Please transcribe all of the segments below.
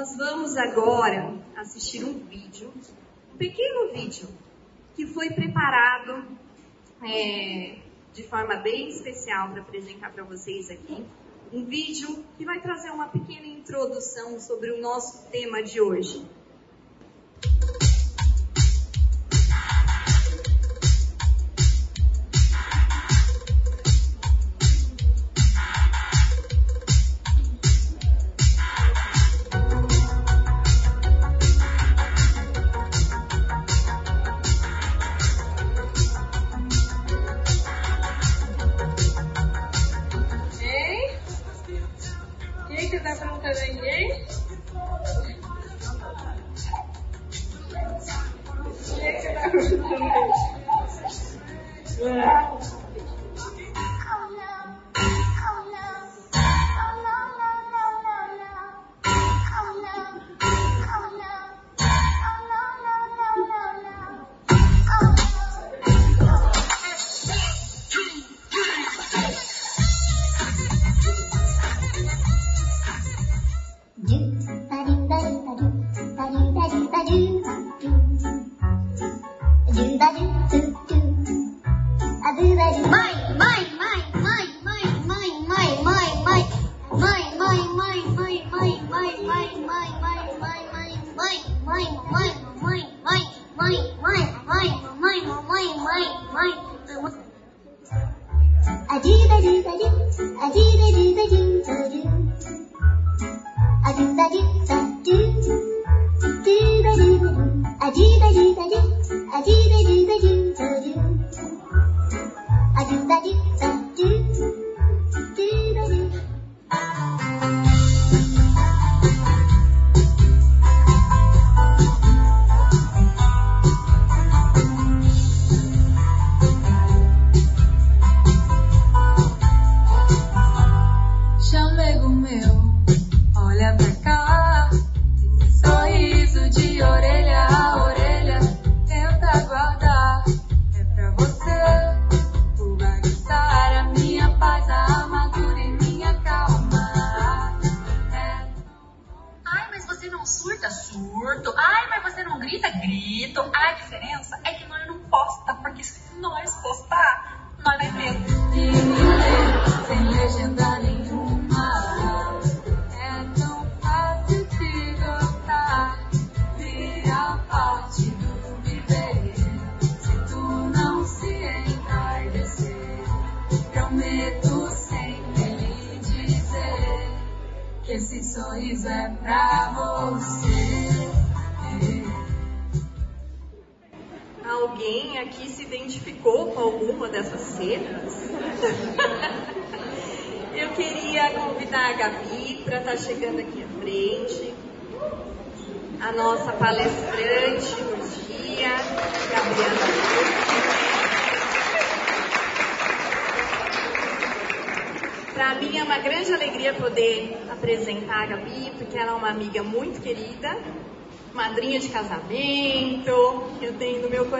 Nós vamos agora assistir um vídeo, um pequeno vídeo, que foi preparado é, de forma bem especial para apresentar para vocês aqui. Um vídeo que vai trazer uma pequena introdução sobre o nosso tema de hoje.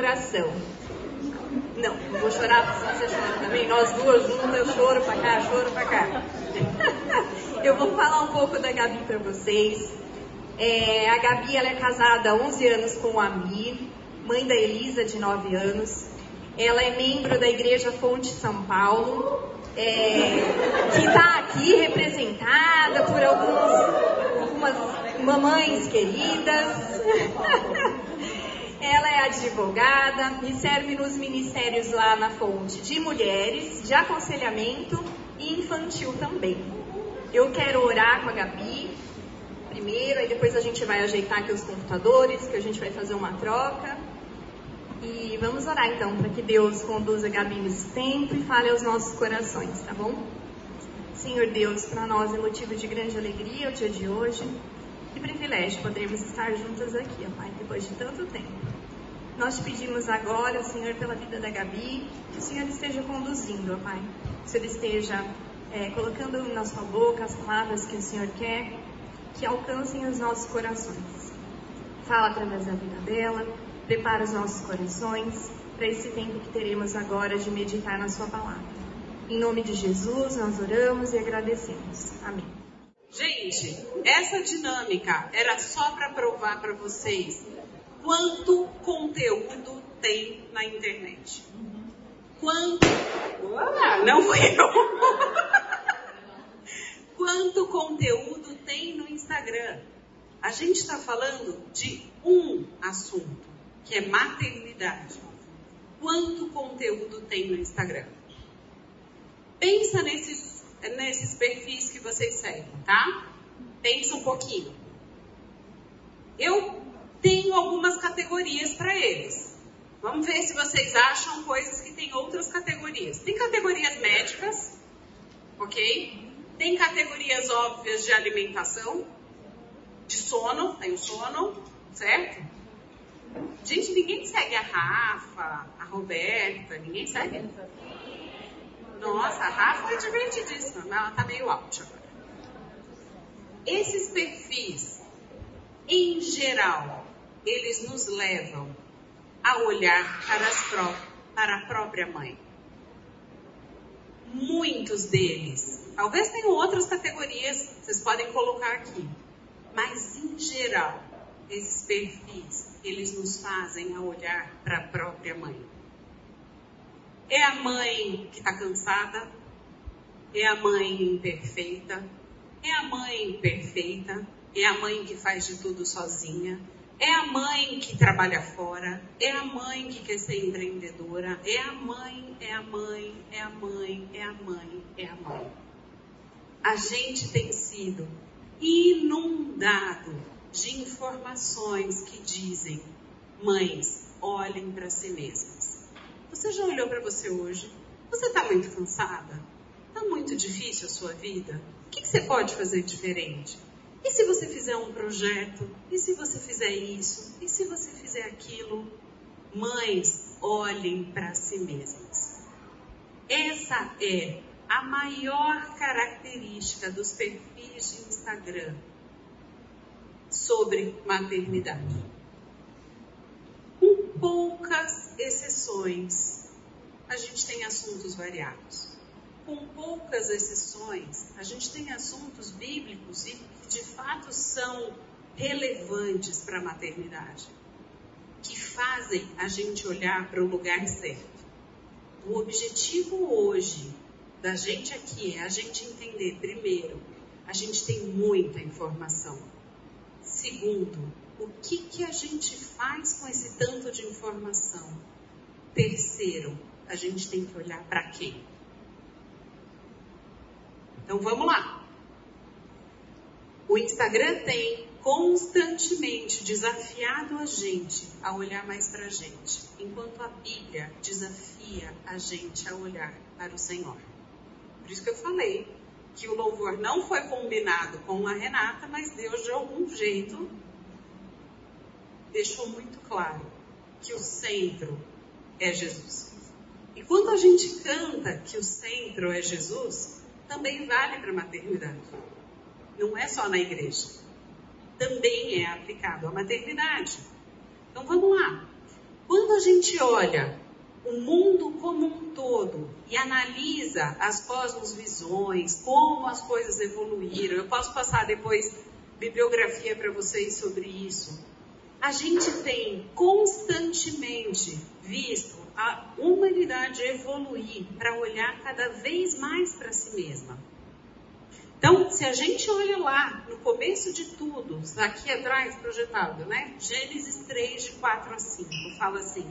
Coração. Não, vou chorar, se você chora também. Nós duas juntas, eu choro pra cá, choro pra cá. eu vou falar um pouco da Gabi pra vocês. É, a Gabi ela é casada há 11 anos com o Ami, mãe da Elisa, de 9 anos. Ela é membro da Igreja Fonte São Paulo, é, que está aqui representada por alguns, algumas mamães queridas. Ela é advogada e serve nos ministérios lá na fonte de mulheres, de aconselhamento e infantil também. Eu quero orar com a Gabi primeiro, aí depois a gente vai ajeitar aqui os computadores, que a gente vai fazer uma troca. E vamos orar então para que Deus conduza a Gabi nesse tempo e fale aos nossos corações, tá bom? Senhor Deus, para nós é motivo de grande alegria o dia de hoje. Que privilégio podermos estar juntas aqui, ó Pai, depois de tanto tempo. Nós te pedimos agora, Senhor, pela vida da Gabi, que o Senhor esteja conduzindo, ó Pai. Que o Senhor esteja é, colocando na sua boca as palavras que o Senhor quer que alcancem os nossos corações. Fala através da vida dela, prepara os nossos corações para esse tempo que teremos agora de meditar na Sua palavra. Em nome de Jesus, nós oramos e agradecemos. Amém. Gente, essa dinâmica era só para provar para vocês quanto conteúdo tem na internet. Quanto. Uau, não foi eu! quanto conteúdo tem no Instagram. A gente está falando de um assunto, que é maternidade. Quanto conteúdo tem no Instagram? Pensa nesses, nesses perfis que vocês seguem, tá? Pensa um pouquinho. Eu tenho algumas categorias para eles. Vamos ver se vocês acham coisas que tem outras categorias. Tem categorias médicas, ok? Tem categorias óbvias de alimentação, de sono, tem o sono, certo? Gente, ninguém segue a Rafa, a Roberta, ninguém segue. Nossa, a Rafa é divertidíssima, mas ela tá meio out agora. Esses perfis, em geral, eles nos levam a olhar para, para a própria mãe. Muitos deles, talvez tenham outras categorias, vocês podem colocar aqui, mas em geral, esses perfis, eles nos fazem a olhar para a própria mãe. É a mãe que está cansada, é a mãe imperfeita, é a mãe perfeita, é a mãe que faz de tudo sozinha, é a mãe que trabalha fora, é a mãe que quer ser empreendedora, é a mãe, é a mãe, é a mãe, é a mãe, é a mãe. A gente tem sido inundado de informações que dizem: mães, olhem para si mesmas. Você já olhou para você hoje? Você está muito cansada? Está muito difícil a sua vida? O que, que você pode fazer diferente? E se você fizer um projeto? E se você fizer isso? E se você fizer aquilo? Mães, olhem para si mesmas. Essa é a maior característica dos perfis de Instagram sobre maternidade. Com poucas exceções, a gente tem assuntos variados com poucas exceções, a gente tem assuntos bíblicos e que de fato são relevantes para a maternidade, que fazem a gente olhar para o lugar certo. O objetivo hoje da gente aqui é a gente entender, primeiro, a gente tem muita informação. Segundo, o que, que a gente faz com esse tanto de informação? Terceiro, a gente tem que olhar para quem? Então vamos lá. O Instagram tem constantemente desafiado a gente a olhar mais para a gente, enquanto a Bíblia desafia a gente a olhar para o Senhor. Por isso que eu falei que o louvor não foi combinado com a Renata, mas Deus de algum jeito deixou muito claro que o centro é Jesus. E quando a gente canta que o centro é Jesus, também vale para a maternidade. Não é só na igreja. Também é aplicado à maternidade. Então vamos lá. Quando a gente olha o mundo como um todo e analisa as cosmosvisões, como as coisas evoluíram, eu posso passar depois bibliografia para vocês sobre isso. A gente tem constantemente visto a humanidade evoluir para olhar cada vez mais para si mesma. Então, se a gente olha lá, no começo de tudo, aqui atrás projetado, né? Gênesis 3, de 4 a 5, fala assim: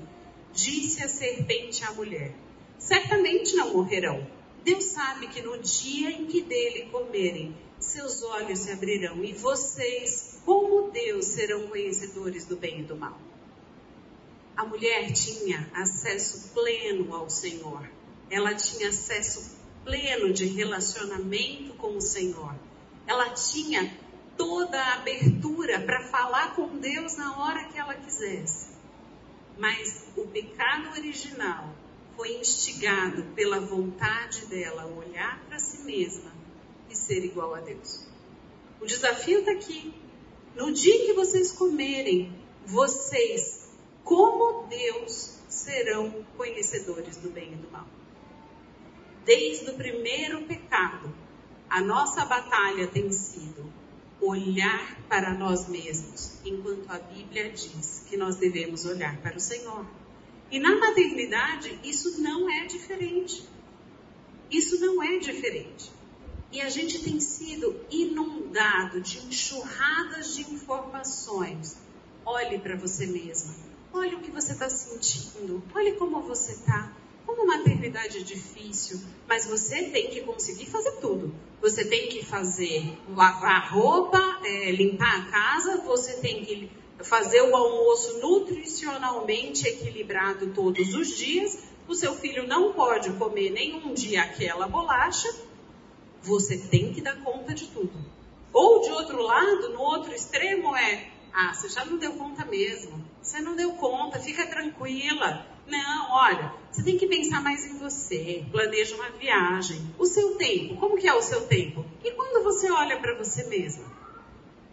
Disse a serpente à mulher: Certamente não morrerão. Deus sabe que no dia em que dele comerem, seus olhos se abrirão e vocês, como Deus, serão conhecedores do bem e do mal a mulher tinha acesso pleno ao Senhor. Ela tinha acesso pleno de relacionamento com o Senhor. Ela tinha toda a abertura para falar com Deus na hora que ela quisesse. Mas o pecado original foi instigado pela vontade dela olhar para si mesma e ser igual a Deus. O desafio está aqui. No dia que vocês comerem, vocês como Deus serão conhecedores do bem e do mal. Desde o primeiro pecado, A nossa batalha tem sido olhar para nós mesmos, enquanto a Bíblia diz que nós devemos olhar para o Senhor. E na maternidade, isso não é diferente. Isso não é diferente. E a gente tem sido inundado de enxurradas de informações. Olhe para você mesma. Olhe o que você está sentindo. Olhe como você está. Como maternidade é difícil, mas você tem que conseguir fazer tudo. Você tem que fazer lavar roupa, é, limpar a casa, você tem que fazer o almoço nutricionalmente equilibrado todos os dias. O seu filho não pode comer nenhum dia aquela bolacha. Você tem que dar conta de tudo. Ou de outro lado, no outro extremo é, ah, você já não deu conta mesmo. Você não deu conta, fica tranquila. Não, olha, você tem que pensar mais em você, planeja uma viagem. O seu tempo, como que é o seu tempo? E quando você olha para você mesma?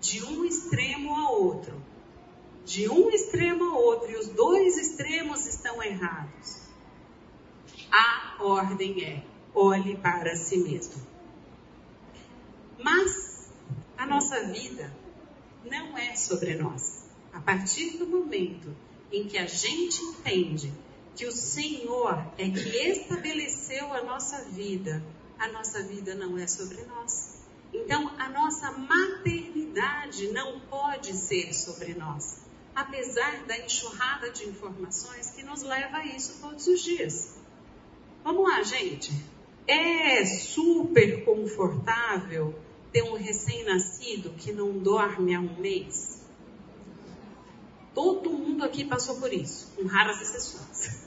De um extremo a outro. De um extremo a outro, e os dois extremos estão errados. A ordem é: olhe para si mesmo. Mas a nossa vida não é sobre nós. A partir do momento em que a gente entende que o Senhor é que estabeleceu a nossa vida, a nossa vida não é sobre nós. Então, a nossa maternidade não pode ser sobre nós, apesar da enxurrada de informações que nos leva a isso todos os dias. Vamos lá, gente. É super confortável ter um recém-nascido que não dorme há um mês? Todo mundo aqui passou por isso, com raras exceções.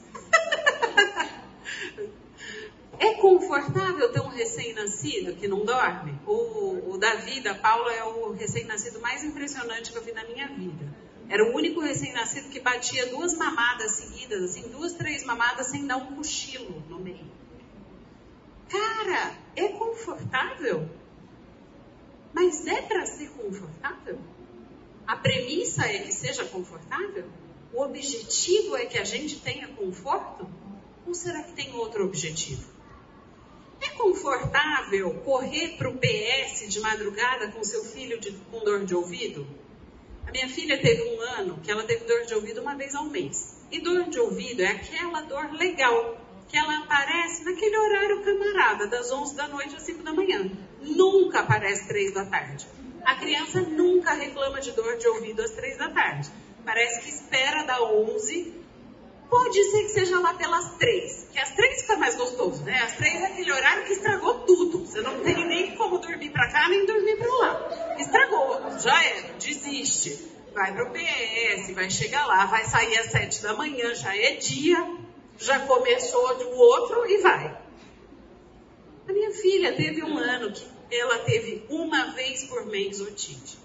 É confortável ter um recém-nascido que não dorme? O, o Davi da Paula é o recém-nascido mais impressionante que eu vi na minha vida. Era o único recém-nascido que batia duas mamadas seguidas, assim, duas, três mamadas sem dar um cochilo no meio. Cara, é confortável? Mas é para ser confortável? A premissa é que seja confortável? O objetivo é que a gente tenha conforto? Ou será que tem outro objetivo? É confortável correr para o PS de madrugada com seu filho de, com dor de ouvido? A minha filha teve um ano que ela teve dor de ouvido uma vez ao mês. E dor de ouvido é aquela dor legal, que ela aparece naquele horário camarada, das 11 da noite às 5 da manhã. Nunca aparece 3 da tarde. A criança nunca reclama de dor de ouvido às 3 da tarde. Parece que espera da 11 Pode ser que seja lá pelas três, que às três fica mais gostoso, né? Às três é aquele horário que estragou tudo. Você não tem nem como dormir para cá, nem dormir para lá. Estragou, já era, desiste. Vai pro PS, vai chegar lá, vai sair às sete da manhã, já é dia, já começou do outro e vai. A minha filha teve um ano que ela teve uma vez por mês otite.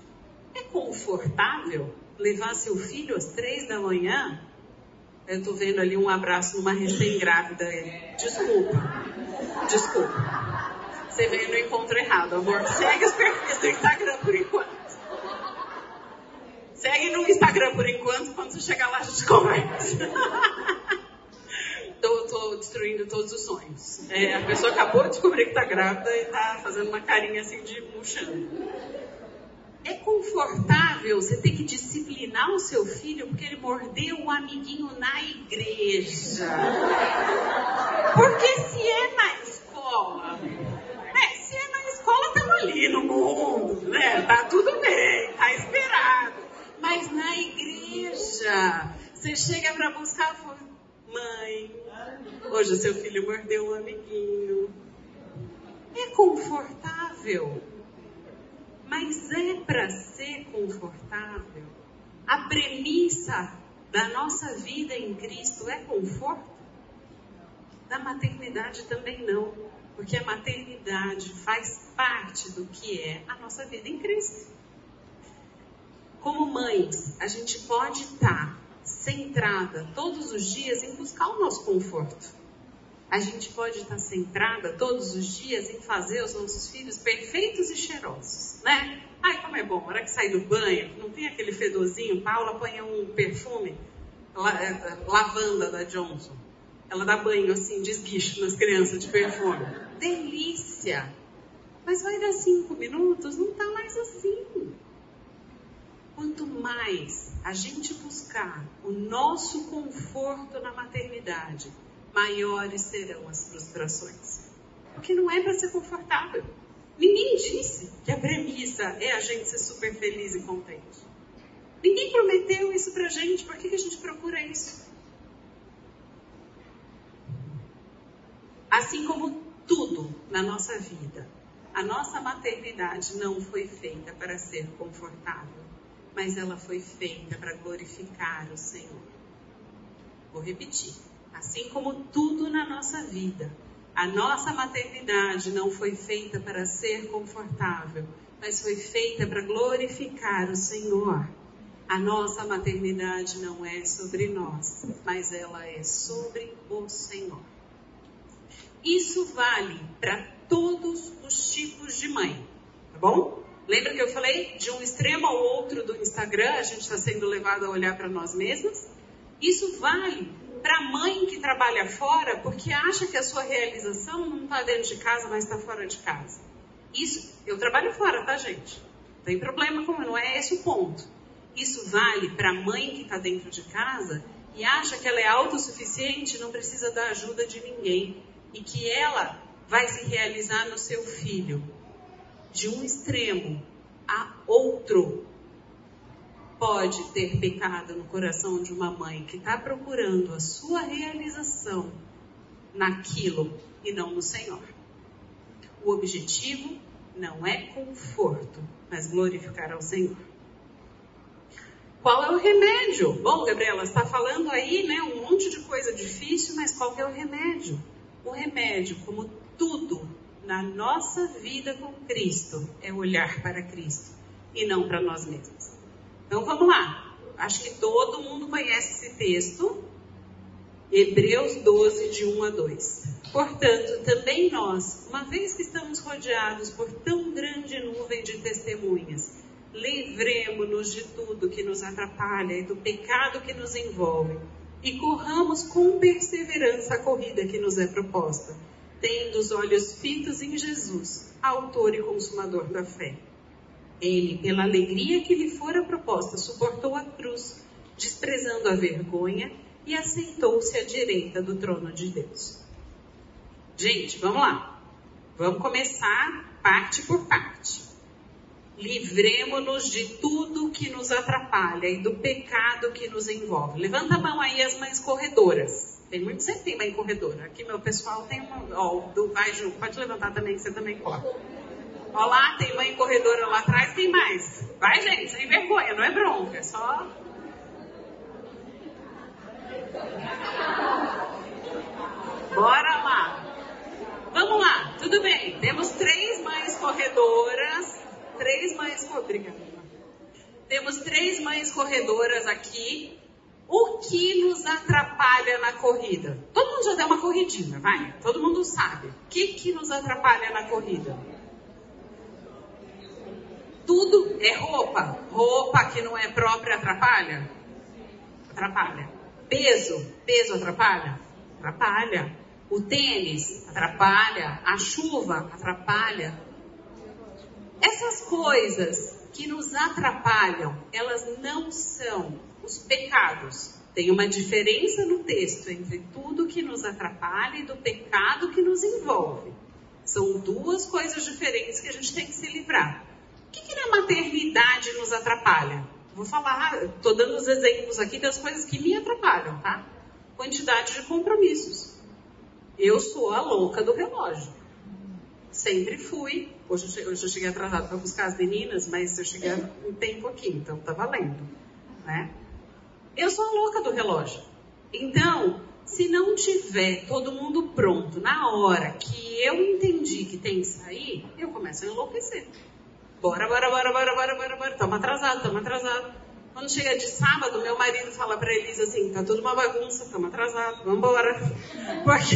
É confortável levar seu filho às três da manhã eu tô vendo ali um abraço numa recém-grávida. Desculpa. Desculpa. Você veio no encontro errado, amor. Segue os perfis do Instagram por enquanto. Segue no Instagram por enquanto, quando você chegar lá a gente conversa. tô, tô, destruindo todos os sonhos. É, a pessoa acabou de descobrir que tá grávida e tá fazendo uma carinha assim de murchando. É confortável você ter que disciplinar o seu filho porque ele mordeu um amiguinho na igreja. Porque se é na escola, né? Se é na escola, estamos ali no mundo, né? Tá tudo bem, tá esperado. Mas na igreja, você chega para buscar fala, mãe, hoje o seu filho mordeu um amiguinho. É confortável mas é para ser confortável. A premissa da nossa vida em Cristo é conforto? Da maternidade também não, porque a maternidade faz parte do que é a nossa vida em Cristo. Como mães, a gente pode estar centrada todos os dias em buscar o nosso conforto a gente pode estar centrada todos os dias em fazer os nossos filhos perfeitos e cheirosos, né? Ai, como é bom, na hora que sai do banho, não tem aquele fedorzinho, Paula põe um perfume, é, lavanda da Johnson. Ela dá banho assim, de esguicho nas crianças de perfume. Delícia! Mas vai dar cinco minutos? Não está mais assim. Quanto mais a gente buscar o nosso conforto na maternidade, maiores serão as frustrações. Porque não é para ser confortável. Ninguém disse que a premissa é a gente ser super feliz e contente. Ninguém prometeu isso pra gente, por que, que a gente procura isso? Assim como tudo na nossa vida, a nossa maternidade não foi feita para ser confortável, mas ela foi feita para glorificar o Senhor. Vou repetir. Assim como tudo na nossa vida, a nossa maternidade não foi feita para ser confortável, mas foi feita para glorificar o Senhor. A nossa maternidade não é sobre nós, mas ela é sobre o Senhor. Isso vale para todos os tipos de mãe, tá bom? Lembra que eu falei de um extremo ao outro do Instagram, a gente está sendo levado a olhar para nós mesmas? Isso vale para a mãe que trabalha fora porque acha que a sua realização não está dentro de casa, mas está fora de casa. Isso, eu trabalho fora, tá, gente? Não tem problema com não é esse o ponto. Isso vale para a mãe que está dentro de casa e acha que ela é autossuficiente, não precisa da ajuda de ninguém e que ela vai se realizar no seu filho. De um extremo a outro, pode ter pecado no coração de uma mãe que está procurando a sua realização naquilo e não no Senhor. O objetivo não é conforto, mas glorificar ao Senhor. Qual é o remédio? Bom, Gabriela, está falando aí, né, um monte de coisa difícil, mas qual é o remédio? O remédio, como tudo na nossa vida com Cristo, é olhar para Cristo e não para nós mesmos. Então vamos lá. Acho que todo mundo conhece esse texto. Hebreus 12, de 1 a 2. Portanto, também nós, uma vez que estamos rodeados por tão grande nuvem de testemunhas, livremos-nos de tudo que nos atrapalha e do pecado que nos envolve, e corramos com perseverança a corrida que nos é proposta, tendo os olhos fitos em Jesus, autor e consumador da fé ele, pela alegria que lhe fora proposta, suportou a cruz, desprezando a vergonha e aceitou-se à direita do trono de Deus. Gente, vamos lá. Vamos começar parte por parte. Livremos-nos de tudo que nos atrapalha e do pecado que nos envolve. Levanta a mão aí as mães corredoras. Tem muito, sempre tem mãe corredora. Aqui meu pessoal tem uma. Ó, do Vai Ju, pode levantar também, que você também corre. Olha lá, tem mãe corredora lá atrás, quem mais? Vai, gente, sem vergonha, não é bronca, é só. Bora lá. Vamos lá, tudo bem. Temos três mães corredoras. Três mães. Obrigada. Temos três mães corredoras aqui. O que nos atrapalha na corrida? Todo mundo já deu uma corridinha, vai? Todo mundo sabe. O que, que nos atrapalha na corrida? Tudo é roupa. Roupa que não é própria atrapalha? Atrapalha. Peso, peso atrapalha? Atrapalha. O tênis atrapalha. A chuva atrapalha. Essas coisas que nos atrapalham, elas não são os pecados. Tem uma diferença no texto entre tudo que nos atrapalha e do pecado que nos envolve. São duas coisas diferentes que a gente tem que se livrar que, que na maternidade nos atrapalha? Vou falar, estou dando os exemplos aqui das coisas que me atrapalham, tá? Quantidade de compromissos. Eu sou a louca do relógio. Sempre fui. Hoje, eu cheguei atrasado para buscar as meninas, mas eu cheguei um tempo aqui, então tá valendo. Né? Eu sou a louca do relógio. Então, se não tiver todo mundo pronto na hora que eu entendi que tem que sair, eu começo a enlouquecer. Bora, bora, bora, bora, bora, bora, bora. Estamos atrasados, estamos atrasados. Quando chega de sábado, meu marido fala para Elisa assim: tá tudo uma bagunça, estamos atrasados, vamos embora. Porque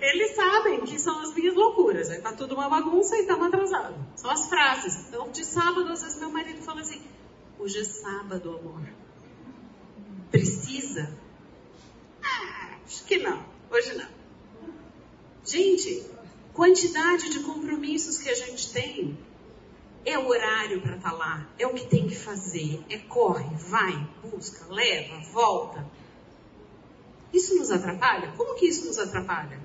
eles sabem que são as minhas loucuras. Tá tudo uma bagunça e estamos atrasados. São as frases. Então, de sábado, às vezes meu marido fala assim: hoje é sábado, amor. Precisa? Ah, acho que não. Hoje não. Gente, quantidade de compromissos que a gente tem. É o horário para estar tá lá, é o que tem que fazer, é corre, vai, busca, leva, volta. Isso nos atrapalha? Como que isso nos atrapalha?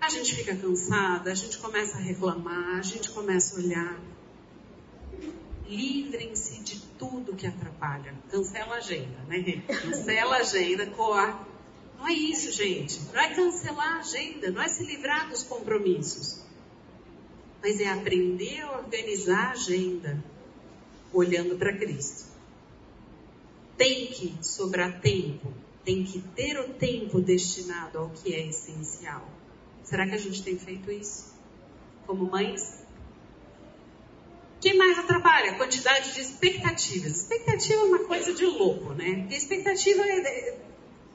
A gente fica cansada, a gente começa a reclamar, a gente começa a olhar. Livrem-se de tudo que atrapalha. Cancela a agenda, né? Cancela a agenda, corre não é isso, gente. Não é cancelar a agenda, não é se livrar dos compromissos. Mas é aprender a organizar a agenda olhando para Cristo. Tem que sobrar tempo, tem que ter o tempo destinado ao que é essencial. Será que a gente tem feito isso? Como mães? O que mais atrapalha? Quantidade de expectativas. Expectativa é uma coisa de louco, né? Porque expectativa é,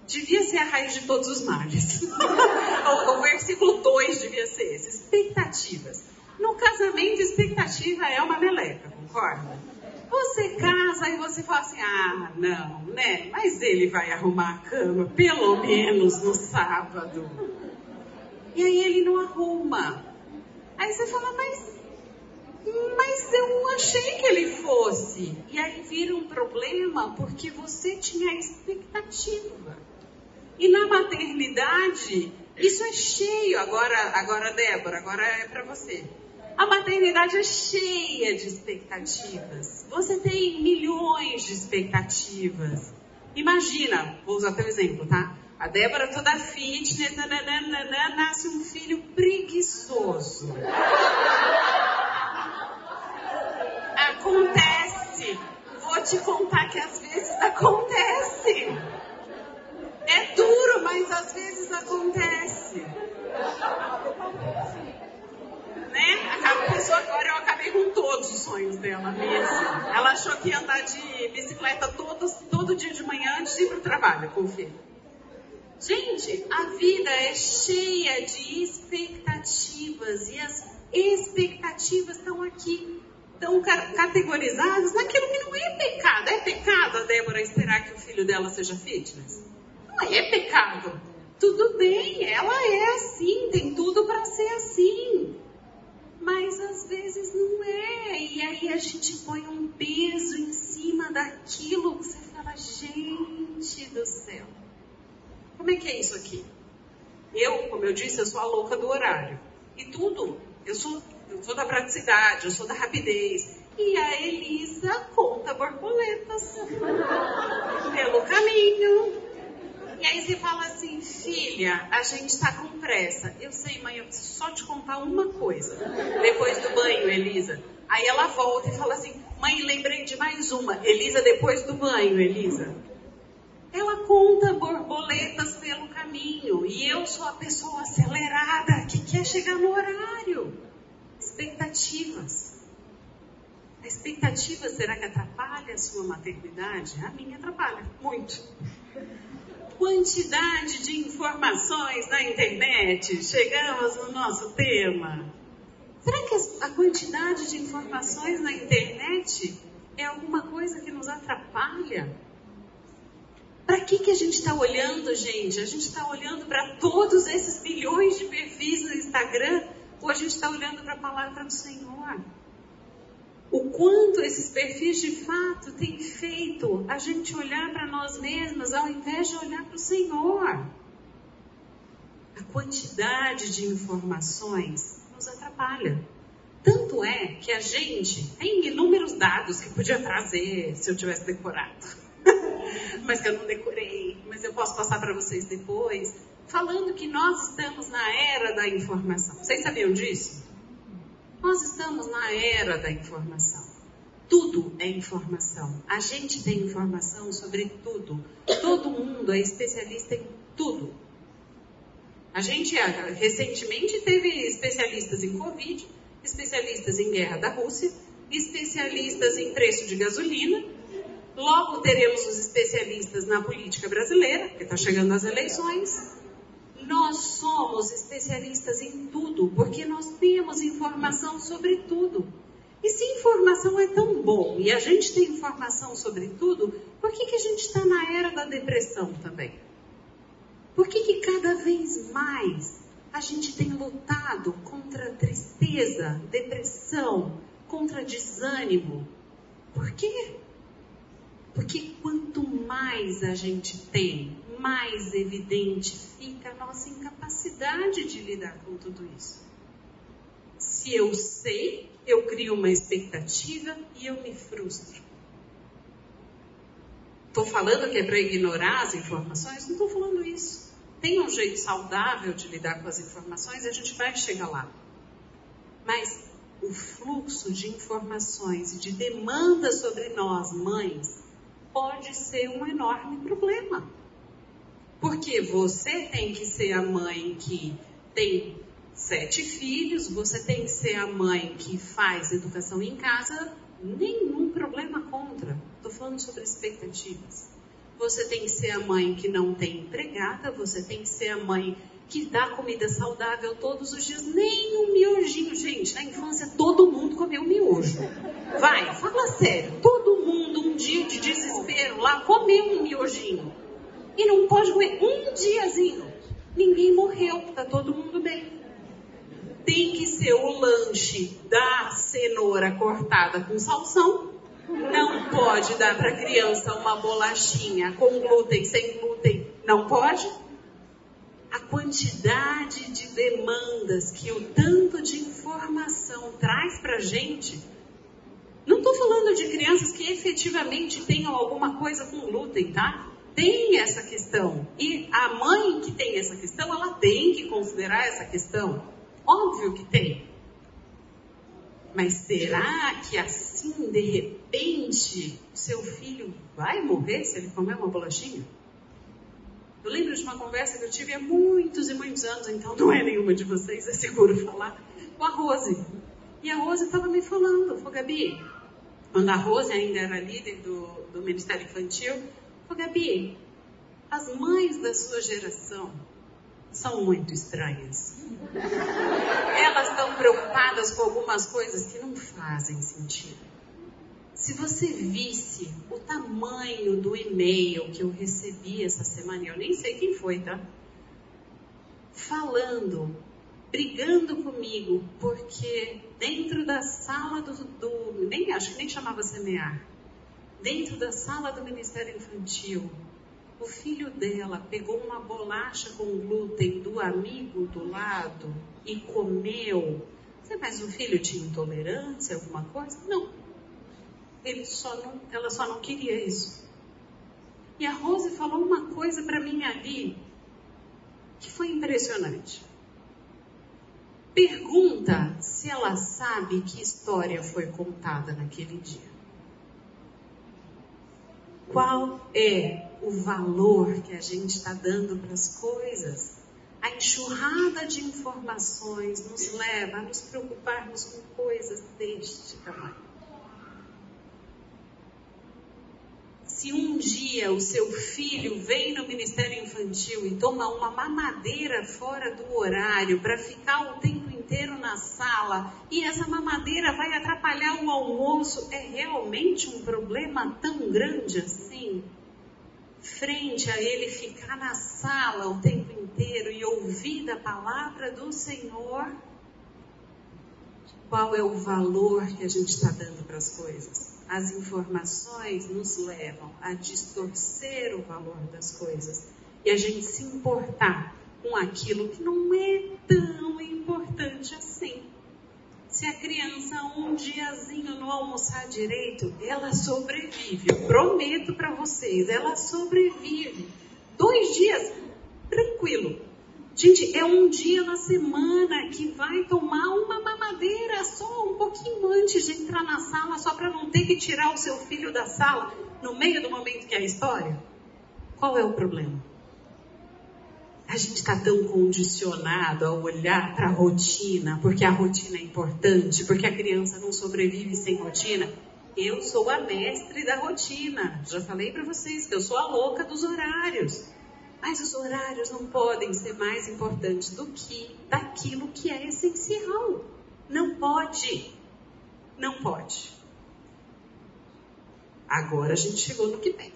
devia ser a raiz de todos os males. o, o versículo 2 devia ser esse: expectativas. No casamento, expectativa é uma meleca, concorda? Você casa e você fala assim: ah, não, né? Mas ele vai arrumar a cama pelo menos no sábado. E aí ele não arruma. Aí você fala: mas mas eu achei que ele fosse. E aí vira um problema porque você tinha expectativa. E na maternidade, isso é cheio. Agora, agora Débora, agora é para você. A maternidade é cheia de expectativas. Você tem milhões de expectativas. Imagina, vou usar teu exemplo, tá? A Débora toda fitness, nananana, nasce um filho preguiçoso. Acontece. Vou te contar que às vezes acontece. É duro, mas às vezes acontece. Né? A pessoa agora eu acabei com todos os sonhos dela mesmo. Ela achou que ia andar de bicicleta todo, todo dia de manhã antes de ir para o trabalho com. Gente, a vida é cheia de expectativas e as expectativas estão aqui, estão categorizadas naquilo que não é pecado. É pecado a Débora esperar que o filho dela seja fitness? não é pecado. Tudo bem, ela é assim, tem tudo para ser assim. Mas às vezes não é. E aí a gente põe um peso em cima daquilo que você fala, gente do céu. Como é que é isso aqui? Eu, como eu disse, eu sou a louca do horário. E tudo, eu sou, eu sou da praticidade, eu sou da rapidez. E a Elisa conta borboletas pelo caminho. E aí você fala assim, filha, a gente está com pressa. Eu sei, mãe, eu preciso só te contar uma coisa. Depois do banho, Elisa. Aí ela volta e fala assim, mãe, lembrei de mais uma. Elisa, depois do banho, Elisa. Ela conta borboletas pelo caminho. E eu sou a pessoa acelerada que quer chegar no horário. Expectativas. A expectativa será que atrapalha a sua maternidade? A minha atrapalha, muito quantidade de informações na internet. Chegamos no nosso tema. Será que a quantidade de informações na internet é alguma coisa que nos atrapalha? Para que, que a gente está olhando, gente? A gente está olhando para todos esses milhões de perfis no Instagram ou a gente está olhando para a palavra do Senhor? O quanto esses perfis de fato têm feito a gente olhar para nós mesmas ao invés de olhar para o Senhor. A quantidade de informações nos atrapalha. Tanto é que a gente tem inúmeros dados que podia trazer se eu tivesse decorado, mas que eu não decorei, mas eu posso passar para vocês depois, falando que nós estamos na era da informação. Vocês sabiam disso? Nós estamos na era da informação. Tudo é informação. A gente tem informação sobre tudo. Todo mundo é especialista em tudo. A gente ah, recentemente teve especialistas em Covid, especialistas em guerra da Rússia, especialistas em preço de gasolina. Logo teremos os especialistas na política brasileira, porque está chegando as eleições. Nós somos especialistas em tudo, porque nós temos informação sobre tudo. E se informação é tão bom e a gente tem informação sobre tudo, por que, que a gente está na era da depressão também? Por que, que cada vez mais a gente tem lutado contra tristeza, depressão, contra desânimo. Por quê? Porque quanto mais a gente tem, mais evidente fica a nossa incapacidade de lidar com tudo isso. Se eu sei, eu crio uma expectativa e eu me frustro. Estou falando que é para ignorar as informações? Não estou falando isso. Tem um jeito saudável de lidar com as informações e a gente vai chegar lá. Mas o fluxo de informações e de demanda sobre nós, mães, pode ser um enorme problema. Porque você tem que ser a mãe que tem sete filhos, você tem que ser a mãe que faz educação em casa, nenhum problema contra. Estou falando sobre expectativas. Você tem que ser a mãe que não tem empregada, você tem que ser a mãe que dá comida saudável todos os dias, nem um miojinho. Gente, na infância todo mundo comeu miojo. Vai, fala sério. Todo mundo, um dia de desespero lá, comeu um miojinho. E não pode comer um diazinho. Ninguém morreu, tá todo mundo bem. Tem que ser o lanche da cenoura cortada com salsão. Não pode dar para criança uma bolachinha com glúten, sem glúten. Não pode a quantidade de demandas que o tanto de informação traz para gente. Não estou falando de crianças que efetivamente tenham alguma coisa com glúten, tá? Tem essa questão. E a mãe que tem essa questão, ela tem que considerar essa questão. Óbvio que tem. Mas será que assim, de repente, seu filho vai morrer se ele comer uma bolachinha? Eu lembro de uma conversa que eu tive há muitos e muitos anos, então não é nenhuma de vocês, é seguro falar, com a Rose. E a Rose estava me falando, falou, Gabi, quando a Rose ainda era líder do, do Ministério Infantil, falou, Gabi, as mães da sua geração são muito estranhas. Elas estão preocupadas com algumas coisas que não fazem sentido. Se você visse o tamanho do e-mail que eu recebi essa semana, eu nem sei quem foi, tá? Falando, brigando comigo, porque dentro da sala do, do nem acho que nem chamava semear, dentro da sala do Ministério Infantil, o filho dela pegou uma bolacha com glúten do amigo do lado e comeu. Mas o filho tinha intolerância, alguma coisa? Não ele só não, ela só não queria isso. E a Rose falou uma coisa para mim ali que foi impressionante. Pergunta se ela sabe que história foi contada naquele dia. Qual é o valor que a gente está dando para as coisas? A enxurrada de informações nos leva a nos preocuparmos com coisas deste tamanho. Se um dia o seu filho vem no ministério infantil e toma uma mamadeira fora do horário para ficar o tempo inteiro na sala e essa mamadeira vai atrapalhar o almoço, é realmente um problema tão grande assim? Frente a ele ficar na sala o tempo inteiro e ouvir a palavra do Senhor, qual é o valor que a gente está dando para as coisas? As informações nos levam a distorcer o valor das coisas e a gente se importar com aquilo que não é tão importante assim. Se a criança um diazinho não almoçar direito, ela sobrevive. Eu prometo para vocês, ela sobrevive. Dois dias, tranquilo. Gente, é um dia na semana que vai tomar uma mamadeira só um pouquinho antes de entrar na sala, só para não ter que tirar o seu filho da sala no meio do momento que é a história. Qual é o problema? A gente está tão condicionado a olhar para a rotina, porque a rotina é importante, porque a criança não sobrevive sem rotina. Eu sou a mestre da rotina. Já falei para vocês que eu sou a louca dos horários. Mas os horários não podem ser mais importantes do que daquilo que é essencial. Não pode. Não pode. Agora a gente chegou no que pega.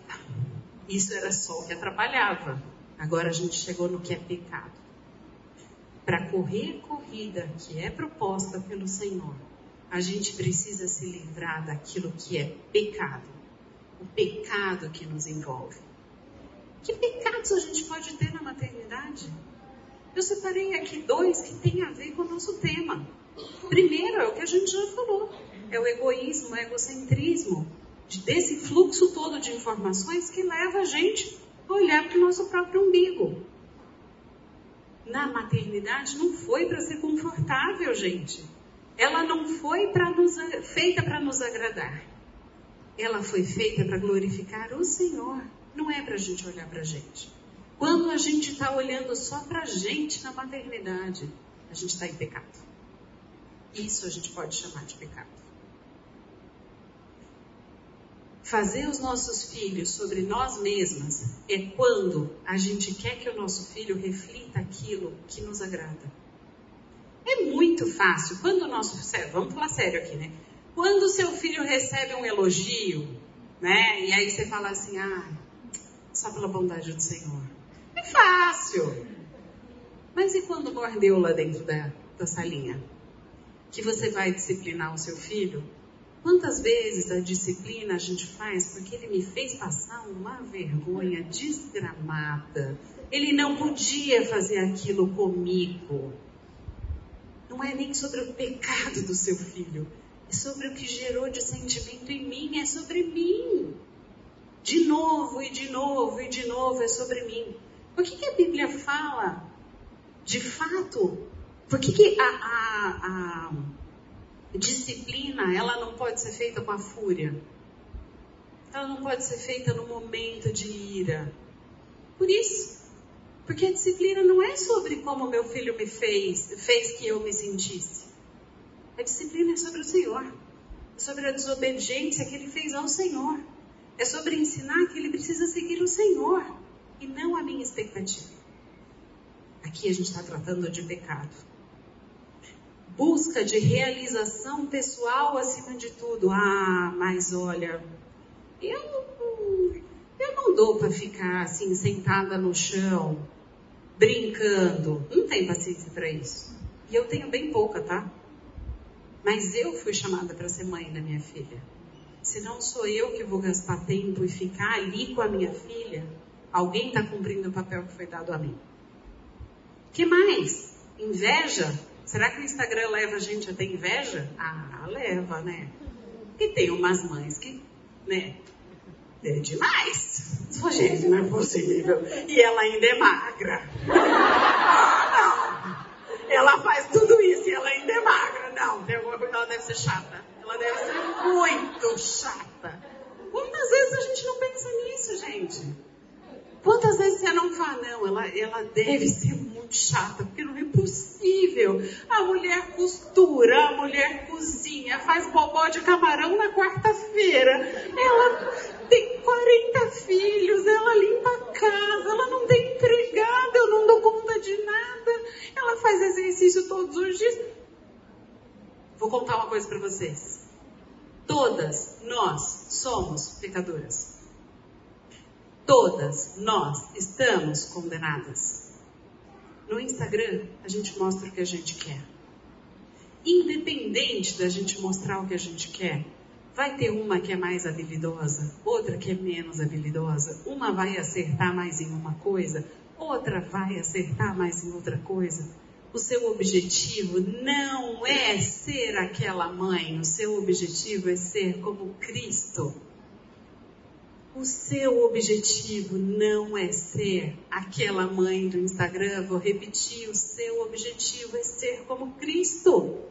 Isso era só o que atrapalhava. Agora a gente chegou no que é pecado. para correr a corrida que é proposta pelo Senhor, a gente precisa se livrar daquilo que é pecado, o pecado que nos envolve. Que pecados a gente pode ter na maternidade? Eu separei aqui dois que têm a ver com o nosso tema. Primeiro é o que a gente já falou: é o egoísmo, o egocentrismo, desse fluxo todo de informações que leva a gente a olhar para o nosso próprio umbigo. Na maternidade não foi para ser confortável, gente. Ela não foi pra nos, feita para nos agradar. Ela foi feita para glorificar o Senhor. Não é para a gente olhar para a gente. Quando a gente está olhando só para a gente na maternidade, a gente está em pecado. Isso a gente pode chamar de pecado. Fazer os nossos filhos sobre nós mesmas é quando a gente quer que o nosso filho reflita aquilo que nos agrada. É muito fácil. Quando o nosso. Vamos falar sério aqui, né? Quando o seu filho recebe um elogio, né? E aí você fala assim, ah, só pela bondade do Senhor. É fácil. Mas e quando mordeu lá dentro da, da salinha? Que você vai disciplinar o seu filho? Quantas vezes a disciplina a gente faz porque ele me fez passar uma vergonha desgramada? Ele não podia fazer aquilo comigo. Não é nem sobre o pecado do seu filho, é sobre o que gerou de sentimento em mim, é sobre mim. De novo e de novo e de novo é sobre mim. Por que, que a Bíblia fala, de fato, por que, que a, a, a disciplina, ela não pode ser feita com a fúria. Ela não pode ser feita no momento de ira. Por isso, porque a disciplina não é sobre como meu filho me fez, fez que eu me sentisse. A disciplina é sobre o Senhor. É sobre a desobediência que ele fez ao Senhor. É sobre ensinar que ele precisa seguir o Senhor e não a minha expectativa. Aqui a gente está tratando de pecado busca de realização pessoal acima de tudo. Ah, mas olha, eu, eu não dou para ficar assim sentada no chão, brincando. Não tenho paciência para isso. E eu tenho bem pouca, tá? Mas eu fui chamada para ser mãe da minha filha. Se não sou eu que vou gastar tempo e ficar ali com a minha filha, alguém está cumprindo o papel que foi dado a mim. que mais? Inveja? Será que o Instagram leva a gente a ter inveja? Ah, leva, né? E tem umas mães que, né? É demais. Só gente, não é possível. E ela ainda é magra. Não. Ela faz tudo isso e ela ainda é magra. Não, ela deve ser chata. Chata. Quantas vezes a gente não pensa nisso, gente? Quantas vezes você não fala, não, ela, ela deve ser muito chata, porque não é possível. A mulher costura, a mulher cozinha, faz bobó de camarão na quarta-feira. Ela tem 40 filhos, ela limpa a casa, ela não tem empregada, eu não dou conta de nada. Ela faz exercício todos os dias. Vou contar uma coisa para vocês. Todas nós somos pecadoras. Todas nós estamos condenadas. No Instagram, a gente mostra o que a gente quer. Independente da gente mostrar o que a gente quer, vai ter uma que é mais habilidosa, outra que é menos habilidosa. Uma vai acertar mais em uma coisa, outra vai acertar mais em outra coisa. O seu objetivo não é ser aquela mãe, o seu objetivo é ser como Cristo. O seu objetivo não é ser aquela mãe do Instagram, vou repetir, o seu objetivo é ser como Cristo.